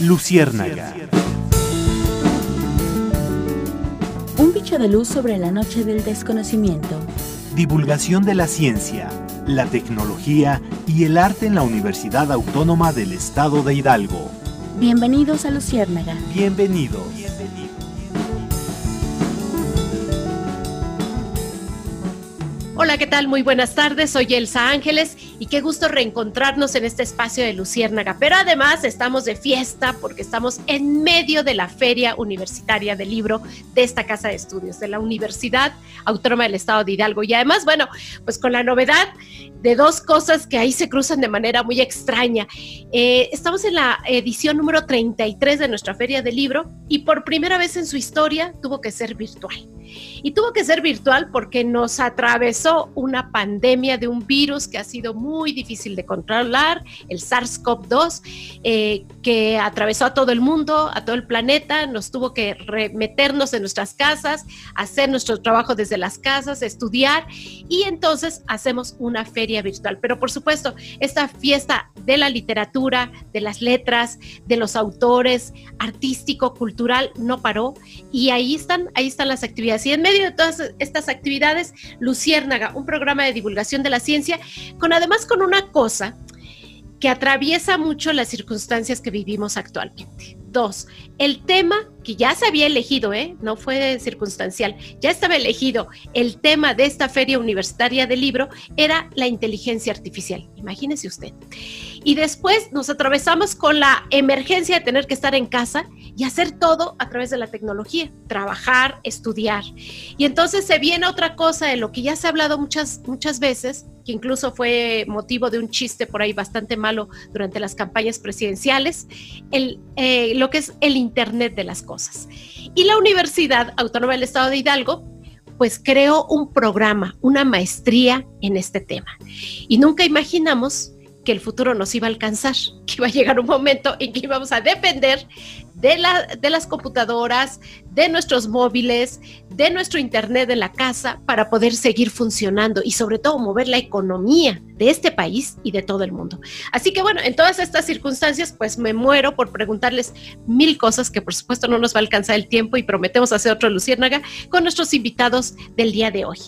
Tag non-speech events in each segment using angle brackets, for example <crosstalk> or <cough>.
Luciérnaga. Un bicho de luz sobre la noche del desconocimiento. Divulgación de la ciencia, la tecnología y el arte en la Universidad Autónoma del Estado de Hidalgo. Bienvenidos a Luciérnaga. Bienvenidos. Hola, ¿qué tal? Muy buenas tardes. Soy Elsa Ángeles y qué gusto reencontrarnos en este espacio de Luciérnaga. Pero además estamos de fiesta porque estamos en medio de la Feria Universitaria del Libro de esta Casa de Estudios, de la Universidad Autónoma del Estado de Hidalgo. Y además, bueno, pues con la novedad de dos cosas que ahí se cruzan de manera muy extraña. Eh, estamos en la edición número 33 de nuestra Feria del Libro y por primera vez en su historia tuvo que ser virtual. Y tuvo que ser virtual porque nos atravesó una pandemia de un virus que ha sido muy difícil de controlar, el SARS-CoV-2, eh, que atravesó a todo el mundo, a todo el planeta, nos tuvo que meternos en nuestras casas, hacer nuestro trabajo desde las casas, estudiar y entonces hacemos una feria virtual. Pero por supuesto, esta fiesta de la literatura, de las letras, de los autores, artístico, cultural, no paró y ahí están, ahí están las actividades y en medio de todas estas actividades, Luciérnaga, un programa de divulgación de la ciencia, con además con una cosa que atraviesa mucho las circunstancias que vivimos actualmente. Dos, el tema que ya se había elegido, ¿eh? no fue circunstancial, ya estaba elegido, el tema de esta feria universitaria del libro era la inteligencia artificial, imagínese usted. Y después nos atravesamos con la emergencia de tener que estar en casa y hacer todo a través de la tecnología, trabajar, estudiar. Y entonces se viene otra cosa de lo que ya se ha hablado muchas, muchas veces, que incluso fue motivo de un chiste por ahí bastante malo durante las campañas presidenciales, el, eh, lo que es el Internet de las Cosas. Y la Universidad Autónoma del Estado de Hidalgo pues creó un programa, una maestría en este tema. Y nunca imaginamos que el futuro nos iba a alcanzar, <laughs> que iba a llegar un momento en que íbamos a depender de, la, de las computadoras, de nuestros móviles, de nuestro internet en la casa para poder seguir funcionando y sobre todo mover la economía de este país y de todo el mundo. Así que bueno, en todas estas circunstancias pues me muero por preguntarles mil cosas que por supuesto no nos va a alcanzar el tiempo y prometemos hacer otro Luciérnaga con nuestros invitados del día de hoy.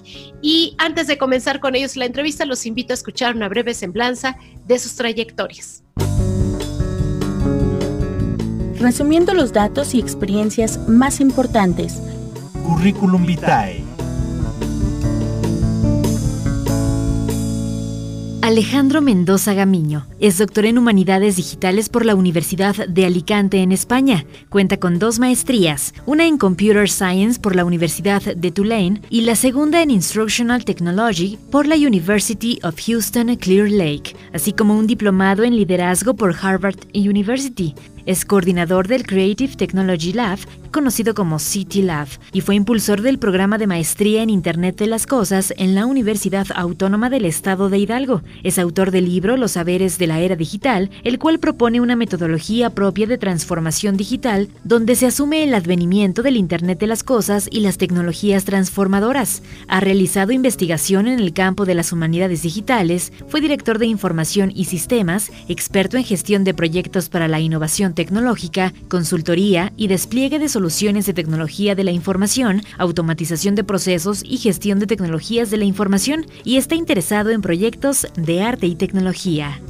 Y antes de comenzar con ellos la entrevista, los invito a escuchar una breve semblanza de sus trayectorias resumiendo los datos y experiencias más importantes. Curriculum vitae. Alejandro Mendoza Gamiño es doctor en Humanidades Digitales por la Universidad de Alicante en España. Cuenta con dos maestrías, una en Computer Science por la Universidad de Tulane y la segunda en Instructional Technology por la University of Houston Clear Lake, así como un diplomado en liderazgo por Harvard University. Es coordinador del Creative Technology Lab, conocido como City Lab, y fue impulsor del programa de maestría en Internet de las Cosas en la Universidad Autónoma del Estado de Hidalgo. Es autor del libro Los saberes de la era digital, el cual propone una metodología propia de transformación digital donde se asume el advenimiento del Internet de las Cosas y las tecnologías transformadoras. Ha realizado investigación en el campo de las humanidades digitales, fue director de información y sistemas, experto en gestión de proyectos para la innovación tecnológica, consultoría y despliegue de soluciones de tecnología de la información, automatización de procesos y gestión de tecnologías de la información, y está interesado en proyectos de arte y tecnología.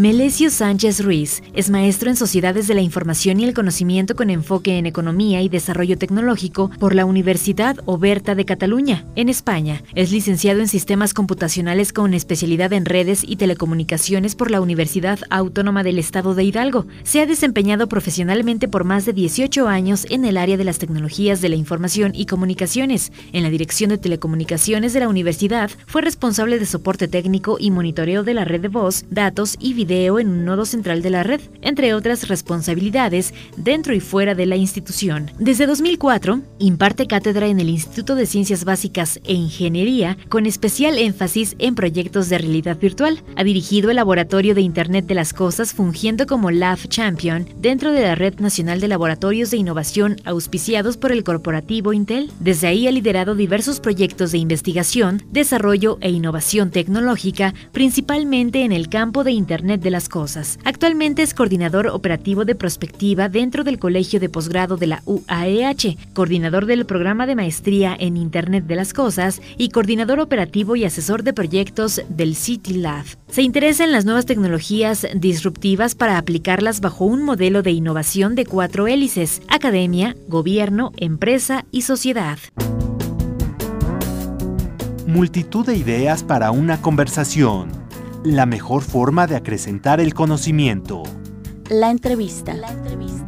Melesio Sánchez Ruiz es maestro en Sociedades de la Información y el Conocimiento con enfoque en Economía y Desarrollo Tecnológico por la Universidad Oberta de Cataluña, en España. Es licenciado en Sistemas Computacionales con especialidad en Redes y Telecomunicaciones por la Universidad Autónoma del Estado de Hidalgo. Se ha desempeñado profesionalmente por más de 18 años en el área de las tecnologías de la información y comunicaciones. En la Dirección de Telecomunicaciones de la Universidad fue responsable de soporte técnico y monitoreo de la red de voz, datos y video en un nodo central de la red, entre otras responsabilidades dentro y fuera de la institución. Desde 2004, imparte cátedra en el Instituto de Ciencias Básicas e Ingeniería, con especial énfasis en proyectos de realidad virtual. Ha dirigido el Laboratorio de Internet de las Cosas, fungiendo como Lab Champion dentro de la Red Nacional de Laboratorios de Innovación auspiciados por el corporativo Intel. Desde ahí ha liderado diversos proyectos de investigación, desarrollo e innovación tecnológica, principalmente en el campo de Internet de las Cosas. Actualmente es coordinador operativo de prospectiva dentro del Colegio de Posgrado de la UAEH, coordinador del programa de maestría en Internet de las Cosas y coordinador operativo y asesor de proyectos del City Lab. Se interesa en las nuevas tecnologías disruptivas para aplicarlas bajo un modelo de innovación de cuatro hélices, academia, gobierno, empresa y sociedad. Multitud de ideas para una conversación. La mejor forma de acrecentar el conocimiento. La entrevista. La entrevista.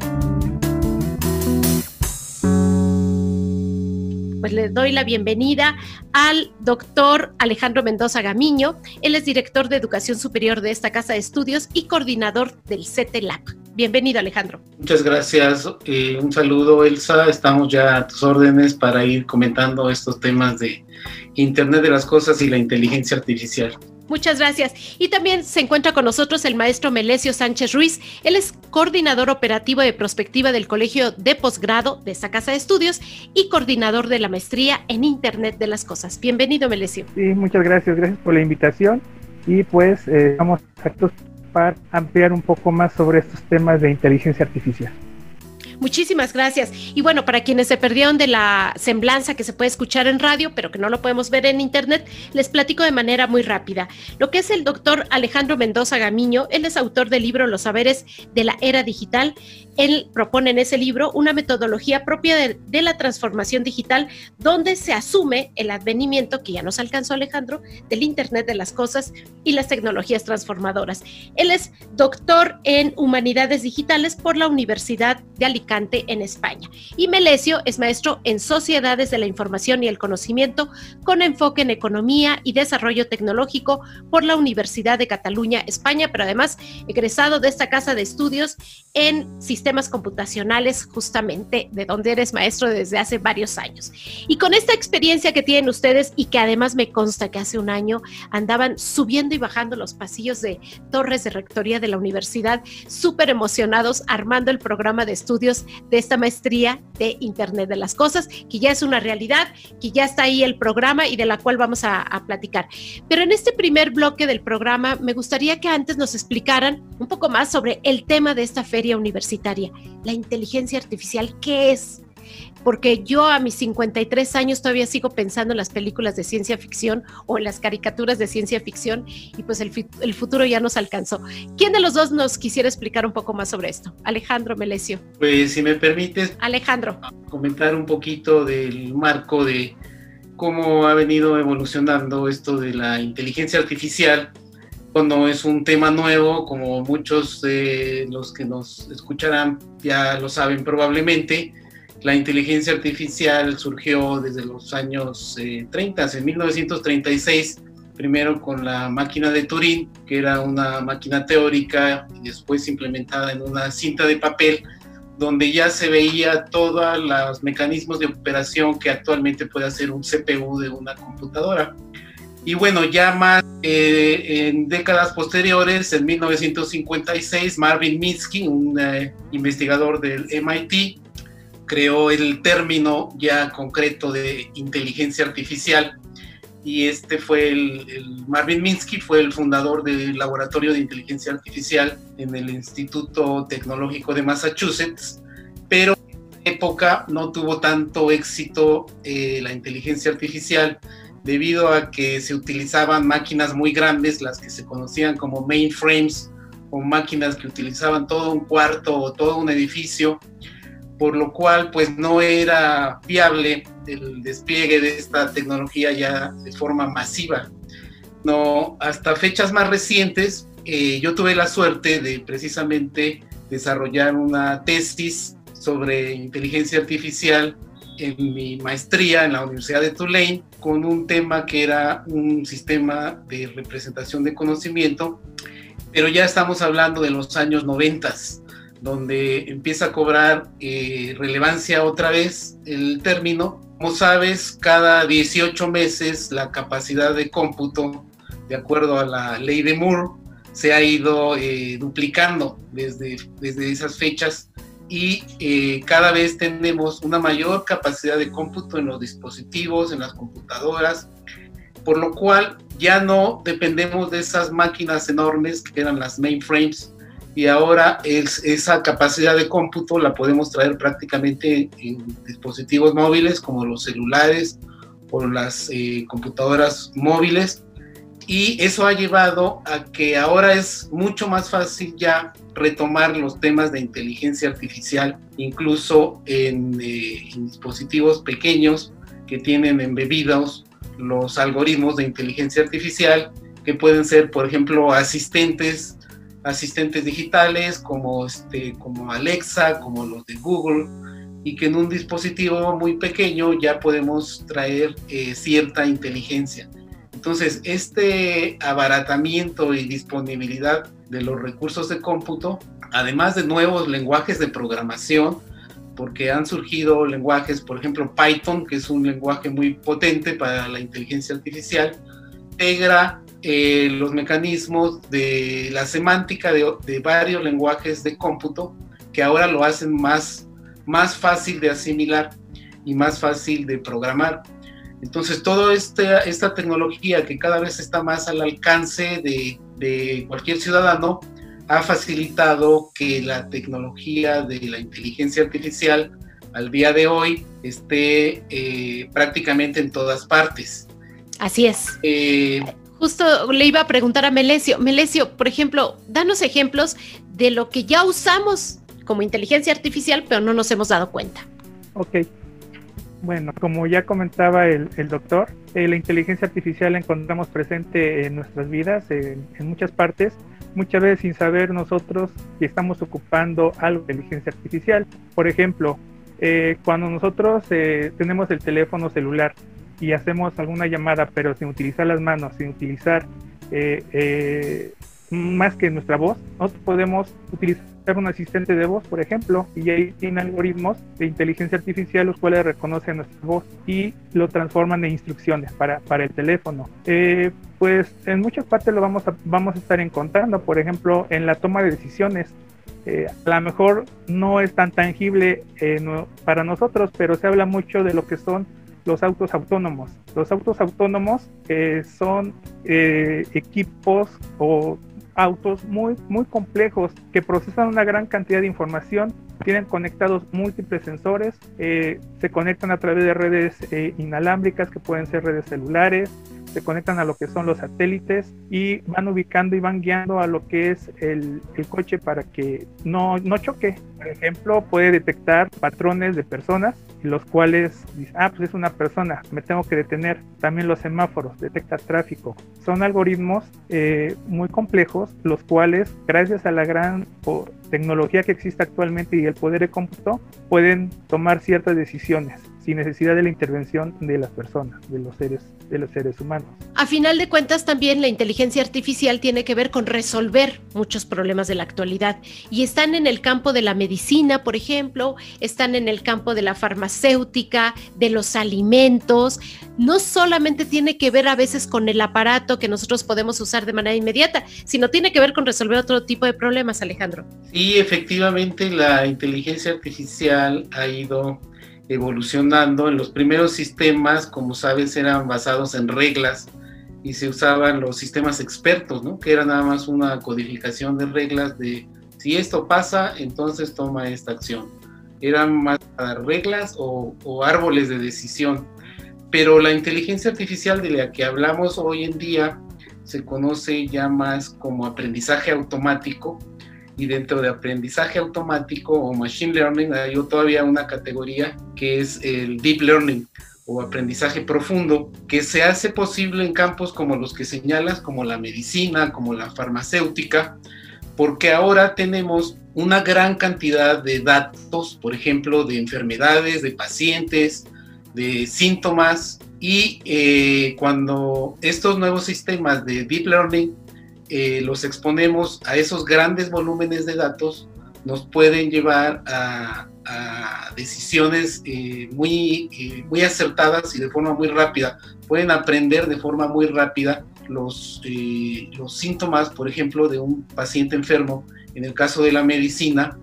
Pues le doy la bienvenida al doctor Alejandro Mendoza Gamiño. Él es director de Educación Superior de esta Casa de Estudios y coordinador del CETELAC. Bienvenido, Alejandro. Muchas gracias. Eh, un saludo, Elsa. Estamos ya a tus órdenes para ir comentando estos temas de Internet de las Cosas y la inteligencia artificial. Muchas gracias. Y también se encuentra con nosotros el maestro Melesio Sánchez Ruiz. Él es coordinador operativo de prospectiva del Colegio de Posgrado de esta Casa de Estudios y coordinador de la maestría en Internet de las Cosas. Bienvenido, Melesio. Sí, muchas gracias. Gracias por la invitación. Y pues eh, estamos actos para ampliar un poco más sobre estos temas de inteligencia artificial. Muchísimas gracias. Y bueno, para quienes se perdieron de la semblanza que se puede escuchar en radio, pero que no lo podemos ver en internet, les platico de manera muy rápida. Lo que es el doctor Alejandro Mendoza Gamiño, él es autor del libro Los saberes de la era digital. Él propone en ese libro una metodología propia de, de la transformación digital, donde se asume el advenimiento, que ya nos alcanzó Alejandro, del Internet de las Cosas y las tecnologías transformadoras. Él es doctor en humanidades digitales por la Universidad de Alicante en España. Y Melesio es maestro en Sociedades de la Información y el Conocimiento con enfoque en Economía y Desarrollo Tecnológico por la Universidad de Cataluña, España, pero además egresado de esta casa de estudios en sistemas computacionales, justamente de donde eres maestro desde hace varios años. Y con esta experiencia que tienen ustedes y que además me consta que hace un año andaban subiendo y bajando los pasillos de torres de rectoría de la universidad, súper emocionados armando el programa de estudios de esta maestría de Internet de las Cosas, que ya es una realidad, que ya está ahí el programa y de la cual vamos a, a platicar. Pero en este primer bloque del programa me gustaría que antes nos explicaran un poco más sobre el tema de esta feria universitaria, la inteligencia artificial, ¿qué es? Porque yo a mis 53 años todavía sigo pensando en las películas de ciencia ficción o en las caricaturas de ciencia ficción y pues el, el, futuro ya nos alcanzó. ¿Quién de los dos nos quisiera explicar un poco más sobre esto? Alejandro Melesio. Pues si me permites. Alejandro. Comentar un poquito del marco de cómo ha venido evolucionando esto de la inteligencia artificial cuando es un tema nuevo, como muchos de los que nos escucharán ya lo saben probablemente, la inteligencia artificial surgió desde los años 30, eh, en 1936, primero con la máquina de Turing, que era una máquina teórica y después implementada en una cinta de papel, donde ya se veía todos los mecanismos de operación que actualmente puede hacer un CPU de una computadora. Y bueno, ya más eh, en décadas posteriores, en 1956, Marvin Minsky, un eh, investigador del MIT, creó el término ya concreto de inteligencia artificial. Y este fue el, Marvin Minsky, fue el fundador del Laboratorio de Inteligencia Artificial en el Instituto Tecnológico de Massachusetts, pero en época no tuvo tanto éxito eh, la inteligencia artificial debido a que se utilizaban máquinas muy grandes, las que se conocían como mainframes, o máquinas que utilizaban todo un cuarto o todo un edificio, por lo cual pues no era viable el despliegue de esta tecnología ya de forma masiva. No, hasta fechas más recientes, eh, yo tuve la suerte de precisamente desarrollar una tesis sobre inteligencia artificial en mi maestría en la Universidad de Tulane con un tema que era un sistema de representación de conocimiento pero ya estamos hablando de los años 90, donde empieza a cobrar eh, relevancia otra vez el término. Como sabes, cada 18 meses la capacidad de cómputo, de acuerdo a la ley de Moore, se ha ido eh, duplicando desde, desde esas fechas y eh, cada vez tenemos una mayor capacidad de cómputo en los dispositivos, en las computadoras, por lo cual ya no dependemos de esas máquinas enormes que eran las mainframes y ahora es, esa capacidad de cómputo la podemos traer prácticamente en dispositivos móviles como los celulares o las eh, computadoras móviles. Y eso ha llevado a que ahora es mucho más fácil ya retomar los temas de inteligencia artificial, incluso en, eh, dispositivos pequeños que tienen embebidos los algoritmos de inteligencia artificial, que pueden ser, por ejemplo, asistentes, asistentes digitales como, este, como Alexa, como los de Google, y que en un dispositivo muy pequeño ya podemos traer eh, cierta inteligencia. Entonces, este abaratamiento y disponibilidad de los recursos de cómputo, además de nuevos lenguajes de programación, porque han surgido lenguajes, por ejemplo, Python, que es un lenguaje muy potente para la inteligencia artificial, integra eh, los mecanismos de la semántica de, de, varios lenguajes de cómputo que ahora lo hacen más, más fácil de asimilar y más fácil de programar. Entonces, toda esta, esta tecnología que cada vez está más al alcance de, de cualquier ciudadano ha facilitado que la tecnología de la inteligencia artificial al día de hoy esté eh, prácticamente en todas partes. Así es. Eh, Justo le iba a preguntar a Melesio. Melesio, por ejemplo, danos ejemplos de lo que ya usamos como inteligencia artificial, pero no nos hemos dado cuenta. Ok, bueno, como ya comentaba el, doctor, eh, la inteligencia artificial la encontramos presente en nuestras vidas, en, muchas partes, muchas veces sin saber nosotros que estamos ocupando algo de inteligencia artificial. Por ejemplo, eh, cuando nosotros eh, tenemos el teléfono celular y hacemos alguna llamada, pero sin utilizar las manos, sin utilizar más que nuestra voz, nosotros podemos utilizar un asistente de voz, por ejemplo, y ahí tiene algoritmos de inteligencia artificial los cuales reconocen nuestra voz y lo transforman en instrucciones para, para el teléfono. Eh, pues en muchas partes lo vamos a, vamos a estar encontrando, por ejemplo, en la toma de decisiones. Eh, a lo mejor no es tan tangible eh, para nosotros, pero se habla mucho de lo que son los autos autónomos. Los autos autónomos son equipos o autos muy, muy complejos que procesan una gran cantidad de información, tienen conectados múltiples sensores, eh, se conectan a través de redes eh, inalámbricas que pueden ser redes celulares, se conectan a lo que son los satélites y van ubicando y van guiando a lo que es el, el coche para que no, no choque. Por ejemplo, puede detectar patrones de personas los cuales dice, ah, pues es una persona, me tengo que detener. También los semáforos, detecta tráfico. Son algoritmos eh, muy complejos, los cuales, gracias a la gran tecnología que existe actualmente y el poder de cómputo, pueden tomar ciertas decisiones sin necesidad de la intervención de las personas, de los seres, de los seres humanos. A final de cuentas, también la inteligencia artificial tiene que ver con resolver muchos problemas de la actualidad y están en el campo de la medicina, por ejemplo, están en el campo de la farmacéutica, de los alimentos. No solamente tiene que ver a veces con el aparato que nosotros podemos usar de manera inmediata, sino tiene que ver con resolver otro tipo de problemas, Alejandro. Sí, efectivamente, la inteligencia artificial ha ido evolucionando. En los primeros sistemas, como sabes, eran basados en reglas y se usaban los sistemas expertos, ¿no? Que era nada más una codificación de reglas de si esto pasa, entonces toma esta acción. Eran más reglas o, o árboles de decisión. Pero la inteligencia artificial de la que hablamos hoy en día se conoce ya más como aprendizaje automático y dentro de aprendizaje automático o machine learning hay todavía una categoría que es el deep learning o aprendizaje profundo, que se hace posible en campos como los que señalas, como la medicina, como la farmacéutica, porque ahora tenemos una gran cantidad de datos, por ejemplo, de enfermedades, de pacientes, de síntomas, y eh, cuando estos nuevos sistemas de deep learning eh, los exponemos a esos grandes volúmenes de datos, nos pueden llevar a, decisiones eh, muy, eh, muy acertadas y de forma muy rápida. Pueden aprender de forma muy rápida los, los síntomas, por ejemplo, de un paciente enfermo, en el caso de la medicina,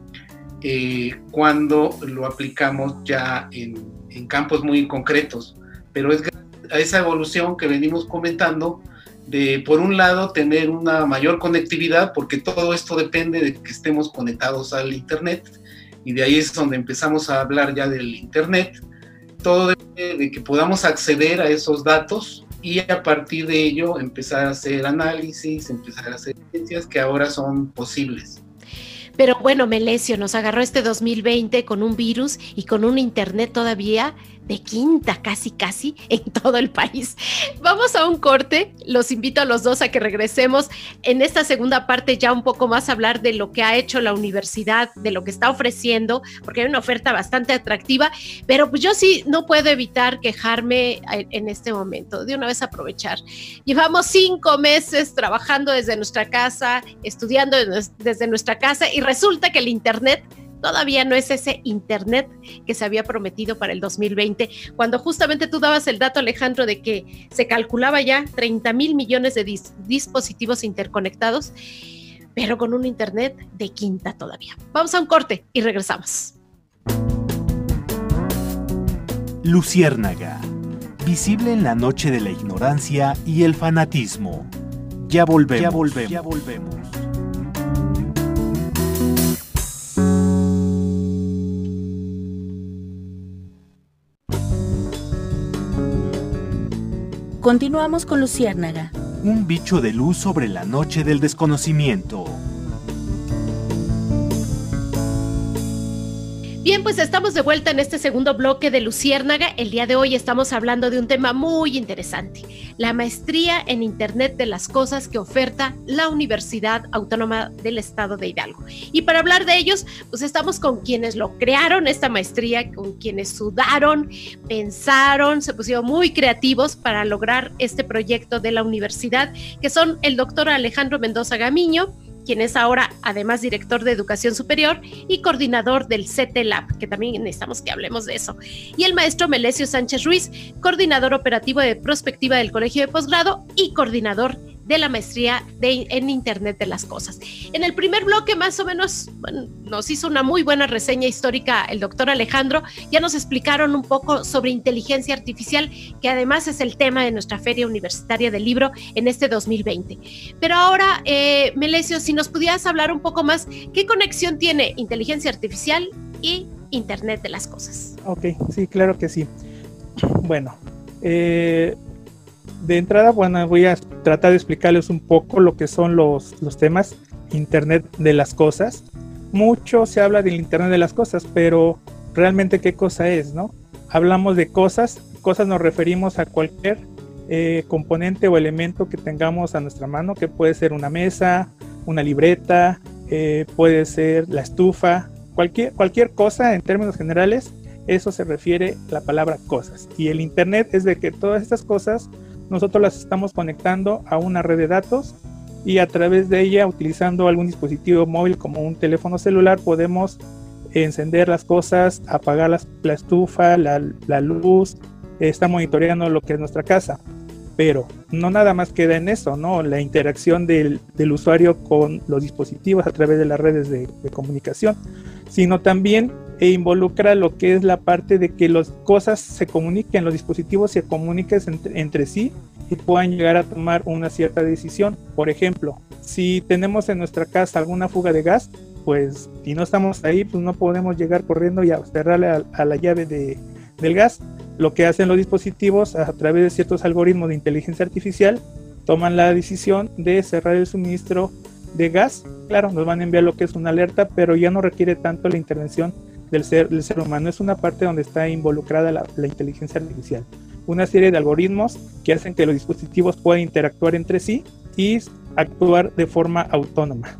cuando lo aplicamos ya en, en campos muy concretos. Pero es a esa evolución que venimos comentando, de, por un lado, tener una mayor conectividad, porque todo esto depende de que estemos conectados al Internet, y de ahí es donde empezamos a hablar ya del Internet. Todo depende de que podamos acceder a esos datos y a partir de ello empezar a hacer análisis, empezar a hacer ciencias que ahora son posibles. Pero bueno, Melesio nos agarró este 2020 con un virus y con un internet todavía de quinta, casi, casi, en todo el país. Vamos a un corte. Los invito a los dos a que regresemos en esta segunda parte ya un poco más a hablar de lo que ha hecho la universidad, de lo que está ofreciendo, porque hay una oferta bastante atractiva, pero pues yo sí no puedo evitar quejarme en este momento. De una vez aprovechar. Llevamos cinco meses trabajando desde nuestra casa, estudiando desde nuestra casa y resulta que el Internet todavía no es ese Internet que se había prometido para el 2020, cuando justamente tú dabas el dato, Alejandro, de que se calculaba ya 30 mil millones de dispositivos interconectados, pero con un Internet de quinta todavía. Vamos a un corte y regresamos. Luciérnaga, visible en la noche de la ignorancia y el fanatismo. Ya volvemos. Ya volvemos. Ya volvemos. Continuamos con Luciérnaga. Un bicho de luz sobre la noche del desconocimiento. Bien, pues estamos de vuelta en este segundo bloque de Luciérnaga. El día de hoy estamos hablando de un tema muy interesante, la maestría en Internet de las Cosas que oferta la Universidad Autónoma del Estado de Hidalgo. Y para hablar de ellos, pues estamos con quienes lo crearon, esta maestría, con quienes sudaron, pensaron, se pusieron muy creativos para lograr este proyecto de la universidad, que son el doctor Alejandro Mendoza Gamiño, quien es ahora además director de educación superior y coordinador del CETELAB, que también necesitamos que hablemos de eso, y el maestro Melesio Sánchez Ruiz, coordinador operativo de prospectiva del Colegio de Posgrado y coordinador de la maestría de, en Internet de las Cosas. En el primer bloque, más o menos, nos hizo una muy buena reseña histórica el doctor Alejandro. Ya nos explicaron un poco sobre inteligencia artificial, que además es el tema de nuestra Feria Universitaria del Libro en este 2020. Pero ahora, eh, Melesio, si nos pudieras hablar un poco más, ¿qué conexión tiene inteligencia artificial y Internet de las Cosas? Ok, sí, claro que sí. Bueno, eh, de entrada, bueno, voy a tratar de explicarles un poco lo que son los, los temas Internet de las cosas. Mucho se habla del Internet de las cosas, pero realmente qué cosa es, ¿no? Hablamos de cosas, cosas nos referimos a cualquier eh, componente o elemento que tengamos a nuestra mano, que puede ser una mesa, una libreta, eh, puede ser la estufa, cualquier, cualquier cosa en términos generales, eso se refiere a la palabra cosas. Y el Internet es de que todas estas cosas nosotros las estamos conectando a una red de datos y a través de ella, utilizando algún dispositivo móvil como un teléfono celular, podemos encender las cosas, apagar la estufa, la, luz, está monitoreando lo que es nuestra casa. Pero no nada más queda en eso, ¿no? La interacción del, usuario con los dispositivos a través de las redes de, de comunicación, sino también e involucra lo que es la parte de que las cosas se comuniquen, los dispositivos se comuniquen entre, sí y puedan llegar a tomar una cierta decisión. Por ejemplo, si tenemos en nuestra casa alguna fuga de gas, pues si no estamos ahí, pues no podemos llegar corriendo y a cerrarle a, la llave de, del gas. Lo que hacen los dispositivos a través de ciertos algoritmos de inteligencia artificial, toman la decisión de cerrar el suministro de gas. Claro, nos van a enviar lo que es una alerta, pero ya no requiere tanto la intervención del ser, del ser humano. Es una parte donde está involucrada la, inteligencia artificial. Una serie de algoritmos que hacen que los dispositivos puedan interactuar entre sí y actuar de forma autónoma.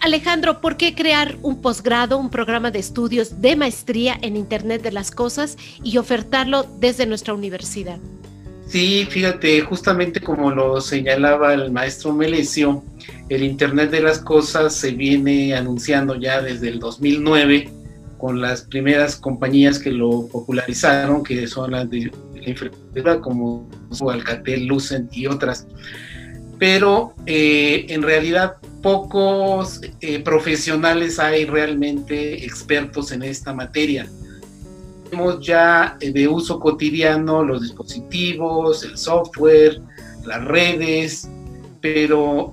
Alejandro, ¿por qué crear un posgrado, un programa de estudios de maestría en Internet de las Cosas y ofertarlo desde nuestra universidad? Sí, fíjate, justamente como lo señalaba el maestro Melesio, el Internet de las Cosas se viene anunciando ya desde el 2009 con las primeras compañías que lo popularizaron, que son las de la infraestructura como Alcatel, Lucent y otras. Pero eh, en realidad pocos eh, profesionales hay realmente expertos en esta materia. Tenemos ya eh, de uso cotidiano los dispositivos, el software, las redes, pero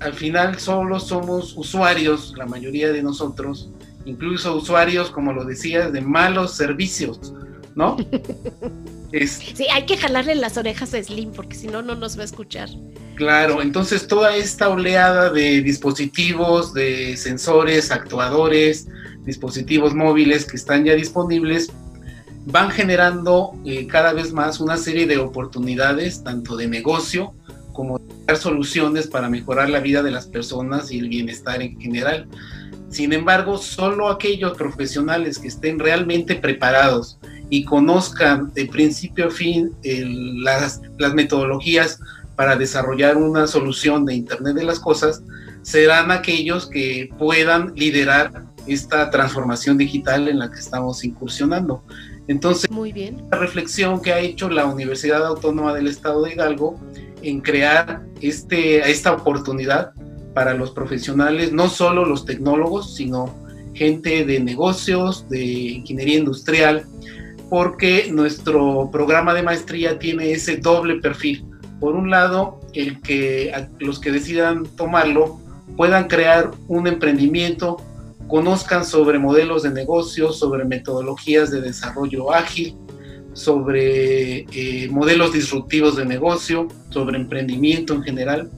al final solo somos usuarios, la mayoría de nosotros, incluso usuarios, como lo decías, de malos servicios, ¿no? <laughs> Sí, hay que jalarle las orejas a Slim porque si no, no nos va a escuchar. Claro, entonces toda esta oleada de dispositivos, de sensores, actuadores, dispositivos móviles que están ya disponibles, van generando eh, cada vez más una serie de oportunidades, tanto de negocio como de soluciones para mejorar la vida de las personas y el bienestar en general. Sin embargo, solo aquellos profesionales que estén realmente preparados y conozcan de principio a fin las metodologías para desarrollar una solución de Internet de las Cosas, serán aquellos que puedan liderar esta transformación digital en la que estamos incursionando. Entonces, Muy bien. la reflexión que ha hecho la Universidad Autónoma del Estado de Hidalgo en crear este, esta oportunidad para los profesionales, no solo los tecnólogos, sino gente de negocios, de ingeniería industrial, porque nuestro programa de maestría tiene ese doble perfil. Por un lado, el que los que decidan tomarlo puedan crear un emprendimiento, conozcan sobre modelos de negocio, sobre metodologías de desarrollo ágil, sobre eh, modelos disruptivos de negocio, sobre emprendimiento en general,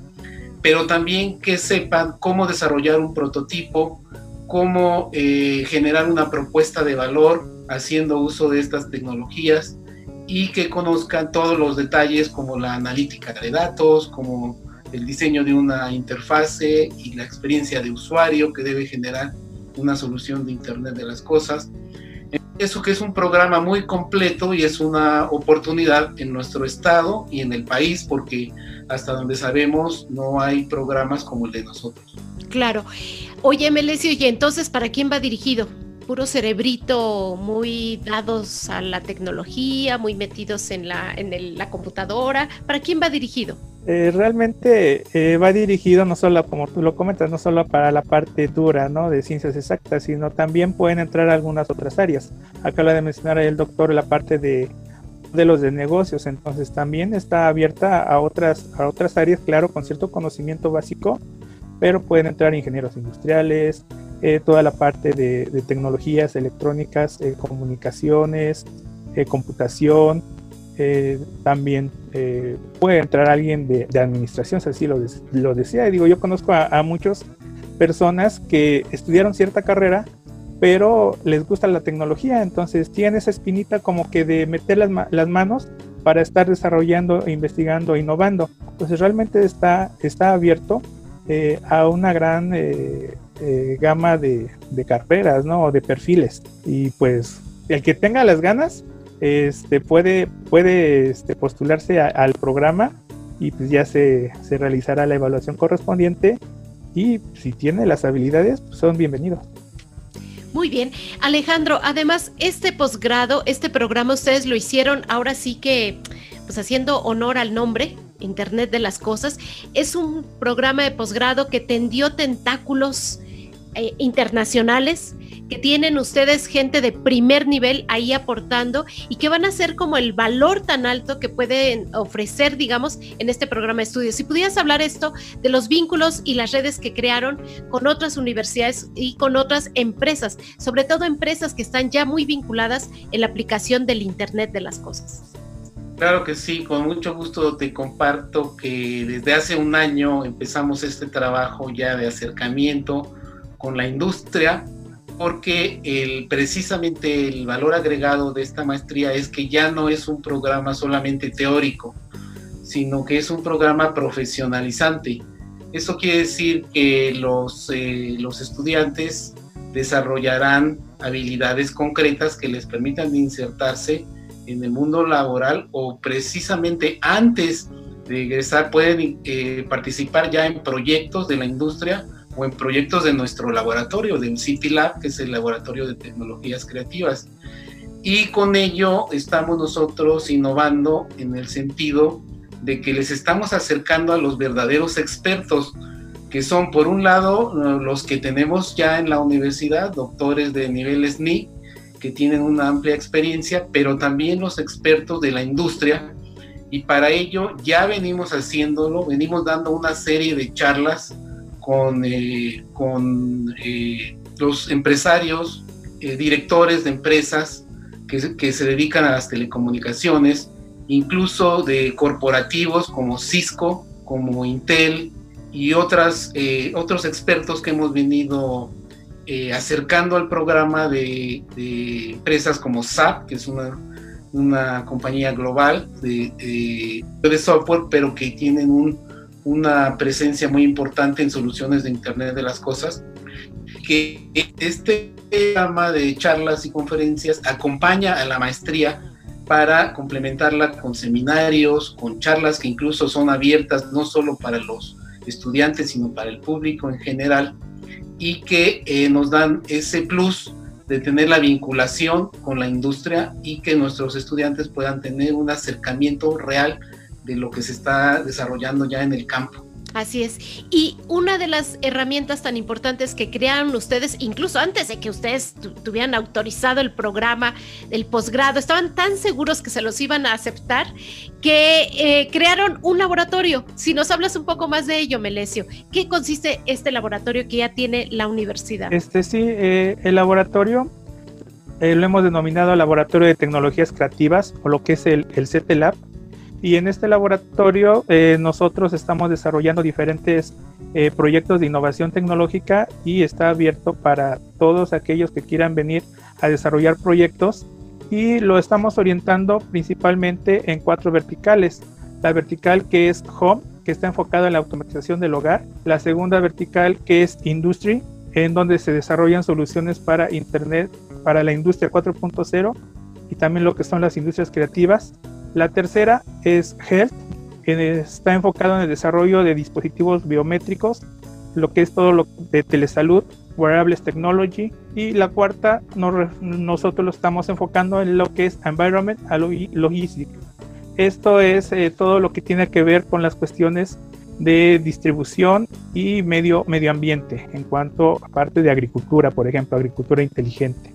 pero también que sepan cómo desarrollar un prototipo, cómo eh, generar una propuesta de valor haciendo uso de estas tecnologías y que conozcan todos los detalles como la analítica de datos, como el diseño de una interfase y la experiencia de usuario que debe generar una solución de Internet de las Cosas. Eso que es un programa muy completo y es una oportunidad en nuestro estado y en el país porque hasta donde sabemos no hay programas como el de nosotros. Claro. Oye, Melesio, y entonces, ¿para quién va dirigido? Puro cerebrito, muy dados a la tecnología, muy metidos en la, en la computadora. ¿Para quién va dirigido? Eh, realmente eh, va dirigido no solo, como tú lo comentas, no solo para la parte dura ¿no? de ciencias exactas, sino también pueden entrar algunas otras áreas. Acaba de mencionar el doctor la parte de de los de negocios, entonces también está abierta a otras, a otras áreas, claro, con cierto conocimiento básico, pero pueden entrar ingenieros industriales, eh, toda la parte de, tecnologías electrónicas, eh, comunicaciones, eh, también puede entrar alguien de, administración, si así lo, lo, decía. Digo, yo conozco a, a muchas personas que estudiaron cierta carrera, pero les gusta la tecnología, entonces tienen esa espinita como que de meter las, las manos para estar desarrollando, investigando, innovando. Entonces realmente está, está abierto eh, a una gran eh, eh, gama de, de, carreras, ¿no? De perfiles. Y pues el que tenga las ganas este, puede, puede este, postularse al programa y pues ya se, se, realizará la evaluación correspondiente y si tiene las habilidades, pues son bienvenidos. Muy bien. Alejandro, además, este posgrado, este programa, ustedes lo hicieron ahora sí que, pues haciendo honor al nombre, Internet de las Cosas, es un programa de posgrado que tendió tentáculos eh, internacionales que tienen ustedes gente de primer nivel ahí aportando y que van a ser como el valor tan alto que pueden ofrecer, digamos, en este programa de estudios. Si pudieras hablar esto de los vínculos y las redes que crearon con otras universidades y con otras empresas, sobre todo empresas que están ya muy vinculadas en la aplicación del Internet de las Cosas. Claro que sí, con mucho gusto te comparto que desde hace un año empezamos este trabajo ya de acercamiento con la industria porque el, precisamente el valor agregado de esta maestría es que ya no es un programa solamente teórico, sino que es un programa profesionalizante. Eso quiere decir que los, eh, los estudiantes desarrollarán habilidades concretas que les permitan insertarse en el mundo laboral o precisamente antes de egresar pueden eh, participar ya en proyectos de la industria o en proyectos de nuestro laboratorio, del City Lab, que es el laboratorio de tecnologías creativas. Y con ello estamos nosotros innovando en el sentido de que les estamos acercando a los verdaderos expertos, que son por un lado los que tenemos ya en la universidad, doctores de nivel SNI, que tienen una amplia experiencia, pero también los expertos de la industria. Y para ello ya venimos haciéndolo, venimos dando una serie de charlas con, eh, con eh, los empresarios, eh, directores de empresas que, que, se dedican a las telecomunicaciones, incluso de corporativos como Cisco, como Intel y otras, otros expertos que hemos venido eh, acercando al programa de, empresas como SAP, que es una, una compañía global de, de, software, pero que tienen un, una presencia muy importante en soluciones de Internet de las Cosas, que este programa de charlas y conferencias acompaña a la maestría para complementarla con seminarios, con charlas que incluso son abiertas no solo para los estudiantes, sino para el público en general y que eh, nos dan ese plus de tener la vinculación con la industria y que nuestros estudiantes puedan tener un acercamiento real de lo que se está desarrollando ya en el campo. Así es. Y una de las herramientas tan importantes que crearon ustedes, incluso antes de que ustedes tuvieran autorizado el programa del posgrado, estaban tan seguros que se los iban a aceptar que eh, crearon un laboratorio. Si nos hablas un poco más de ello, Melesio, ¿qué consiste este laboratorio que ya tiene la universidad? Este sí, eh, el laboratorio eh, lo hemos denominado Laboratorio de Tecnologías Creativas o lo que es el, el CT y en este laboratorio eh, nosotros estamos desarrollando diferentes eh, proyectos de innovación tecnológica y está abierto para todos aquellos que quieran venir a desarrollar proyectos y lo estamos orientando principalmente en cuatro verticales. La vertical que es Home, que está enfocado en la automatización del hogar. La segunda vertical que es Industry, en donde se desarrollan soluciones para Internet, para la industria 4.0 y también lo que son las industrias creativas. La tercera es Health, que está enfocado en el desarrollo de dispositivos biométricos, lo que es todo lo de telesalud, wearables technology. Y la cuarta, nosotros lo estamos enfocando en lo que es environment logistics. Esto es eh, todo lo que tiene que ver con las cuestiones de distribución y medio, medio ambiente, en cuanto a parte de agricultura, por ejemplo, agricultura inteligente.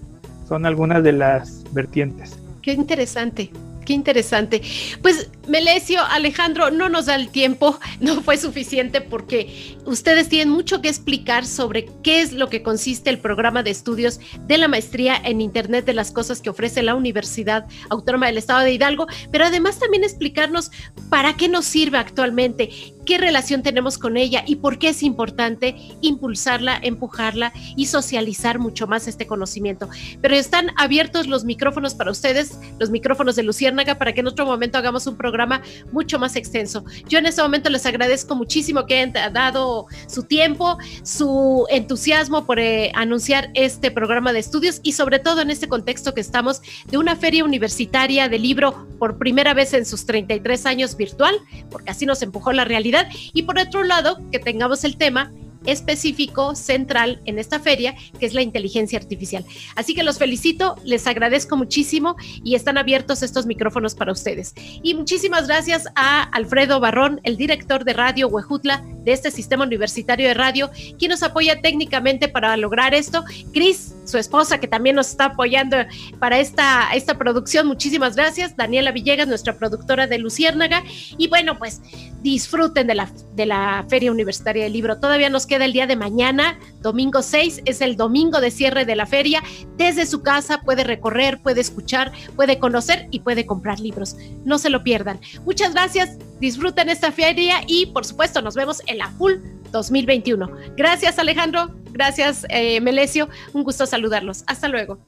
Son algunas de las vertientes. Qué interesante. Qué interesante. Pues Melesio, Alejandro, no nos da el tiempo, <laughs> no fue suficiente porque ustedes tienen mucho que explicar sobre qué es lo que consiste el programa de estudios de la maestría en Internet de las Cosas que ofrece la Universidad Autónoma del Estado de Hidalgo, pero además también explicarnos para qué nos sirve actualmente, qué relación tenemos con ella y por qué es importante impulsarla, empujarla y socializar mucho más este conocimiento. Pero están abiertos los micrófonos para ustedes, los micrófonos de Luciérnaga, para que en otro momento hagamos un programa mucho más extenso. Yo en este momento les agradezco muchísimo que hayan dado su tiempo, su entusiasmo por eh, anunciar este programa de estudios y sobre todo en este contexto que estamos de una feria universitaria de libro por primera vez en sus 33 años virtual, porque así nos empujó la realidad y por otro lado, que tengamos el tema específico, central en esta feria, que es la inteligencia artificial. Así que los felicito, les agradezco muchísimo y están abiertos estos micrófonos para ustedes. Y muchísimas gracias a Alfredo Barrón, el director de Radio Huejutla de este sistema universitario de radio, quien nos apoya técnicamente para lograr esto. Cris, su esposa, que también nos está apoyando para esta, esta producción, muchísimas gracias. Daniela Villegas, nuestra productora de Luciérnaga. Y bueno, pues disfruten de la, de la Feria Universitaria del Libro. Todavía nos queda el día de mañana, domingo 6, es el domingo de cierre de la feria. Desde su casa puede recorrer, puede escuchar, puede conocer y puede comprar libros. No se lo pierdan. Muchas gracias, disfruten esta feria y por supuesto nos vemos en la Full 2021. Gracias Alejandro, gracias eh, Melesio, un gusto saludarlos. Hasta luego.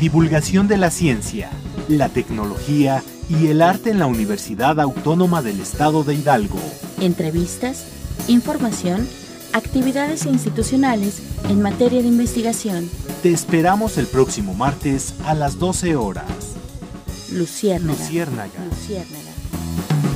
Divulgación de la ciencia, la tecnología y el arte en la Universidad Autónoma del Estado de Hidalgo. Entrevistas, información, actividades institucionales en materia de investigación. Te esperamos el próximo martes a las 12 horas. Luciérnaga. Luciérnaga. Luciérnaga.